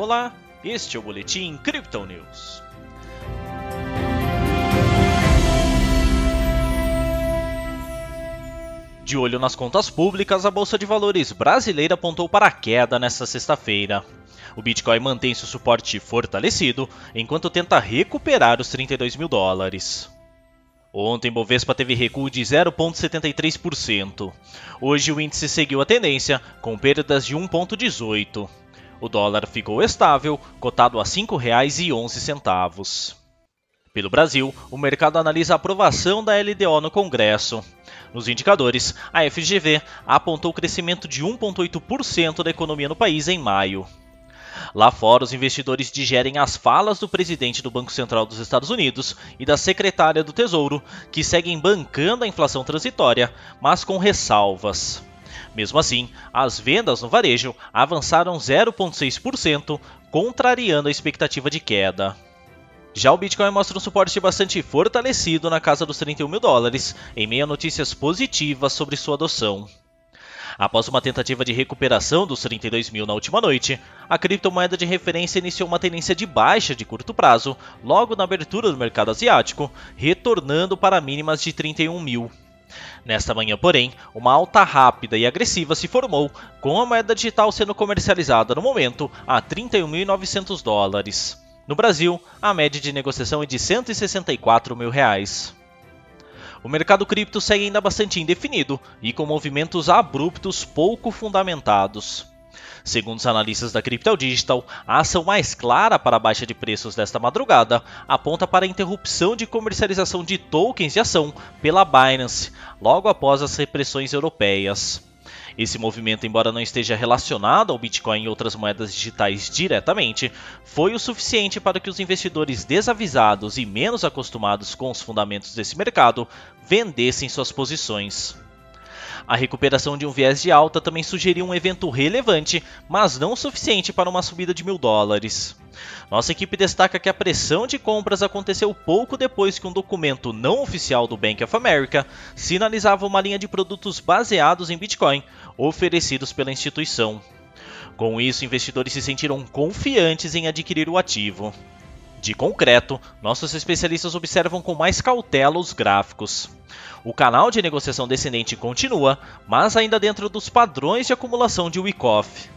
Olá, este é o Boletim Crypto News. De olho nas contas públicas, a Bolsa de Valores brasileira apontou para a queda nesta sexta-feira. O Bitcoin mantém seu suporte fortalecido, enquanto tenta recuperar os 32 mil dólares. Ontem, Bovespa teve recuo de 0,73%. Hoje, o índice seguiu a tendência, com perdas de 1,18%. O dólar ficou estável, cotado a R$ 5,11. Pelo Brasil, o mercado analisa a aprovação da LDO no Congresso. Nos indicadores, a FGV apontou crescimento de 1,8% da economia no país em maio. Lá fora, os investidores digerem as falas do presidente do Banco Central dos Estados Unidos e da secretária do Tesouro, que seguem bancando a inflação transitória, mas com ressalvas. Mesmo assim, as vendas no varejo avançaram 0,6%, contrariando a expectativa de queda. Já o Bitcoin mostra um suporte bastante fortalecido na casa dos 31 mil dólares, em meio a notícias positivas sobre sua adoção. Após uma tentativa de recuperação dos 32 mil na última noite, a criptomoeda de referência iniciou uma tendência de baixa de curto prazo logo na abertura do mercado asiático, retornando para mínimas de 31 mil. Nesta manhã, porém, uma alta rápida e agressiva se formou, com a moeda digital sendo comercializada no momento a 31.900 dólares. No Brasil, a média de negociação é de 164 mil reais. O mercado cripto segue ainda bastante indefinido e com movimentos abruptos pouco fundamentados. Segundo os analistas da Crypto Digital, a ação mais clara para a baixa de preços desta madrugada aponta para a interrupção de comercialização de tokens de ação pela Binance, logo após as repressões europeias. Esse movimento, embora não esteja relacionado ao Bitcoin e outras moedas digitais diretamente, foi o suficiente para que os investidores desavisados e menos acostumados com os fundamentos desse mercado vendessem suas posições. A recuperação de um viés de alta também sugeriu um evento relevante, mas não suficiente para uma subida de mil dólares. Nossa equipe destaca que a pressão de compras aconteceu pouco depois que um documento não oficial do Bank of America sinalizava uma linha de produtos baseados em Bitcoin oferecidos pela instituição. Com isso, investidores se sentiram confiantes em adquirir o ativo. De concreto, nossos especialistas observam com mais cautela os gráficos. O canal de negociação descendente continua, mas ainda dentro dos padrões de acumulação de Wyckoff.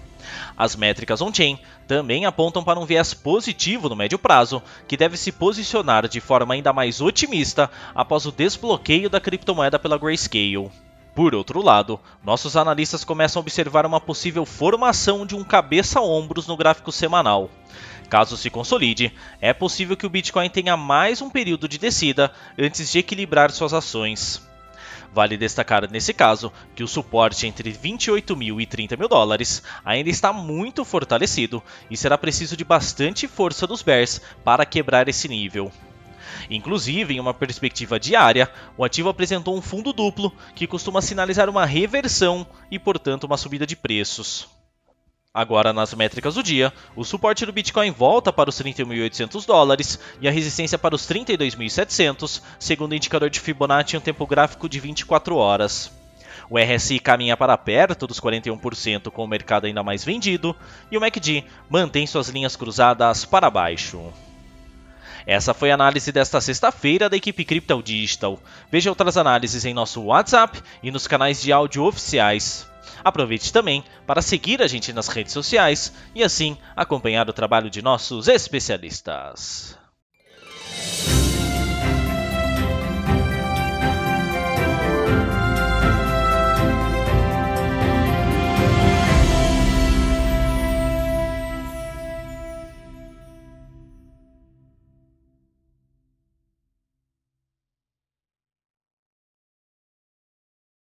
As métricas on-chain também apontam para um viés positivo no médio prazo, que deve se posicionar de forma ainda mais otimista após o desbloqueio da criptomoeda pela Grayscale. Por outro lado, nossos analistas começam a observar uma possível formação de um cabeça-ombros no gráfico semanal. Caso se consolide, é possível que o Bitcoin tenha mais um período de descida antes de equilibrar suas ações. Vale destacar nesse caso que o suporte entre 28 mil e 30 mil dólares ainda está muito fortalecido e será preciso de bastante força dos bears para quebrar esse nível. Inclusive, em uma perspectiva diária, o ativo apresentou um fundo duplo que costuma sinalizar uma reversão e, portanto, uma subida de preços. Agora, nas métricas do dia, o suporte do Bitcoin volta para os 31.800 dólares e a resistência para os 32.700, segundo o indicador de Fibonacci em um tempo gráfico de 24 horas. O RSI caminha para perto dos 41% com o mercado ainda mais vendido e o MACD mantém suas linhas cruzadas para baixo. Essa foi a análise desta sexta-feira da equipe Crypto Digital. Veja outras análises em nosso WhatsApp e nos canais de áudio oficiais. Aproveite também para seguir a gente nas redes sociais e assim acompanhar o trabalho de nossos especialistas.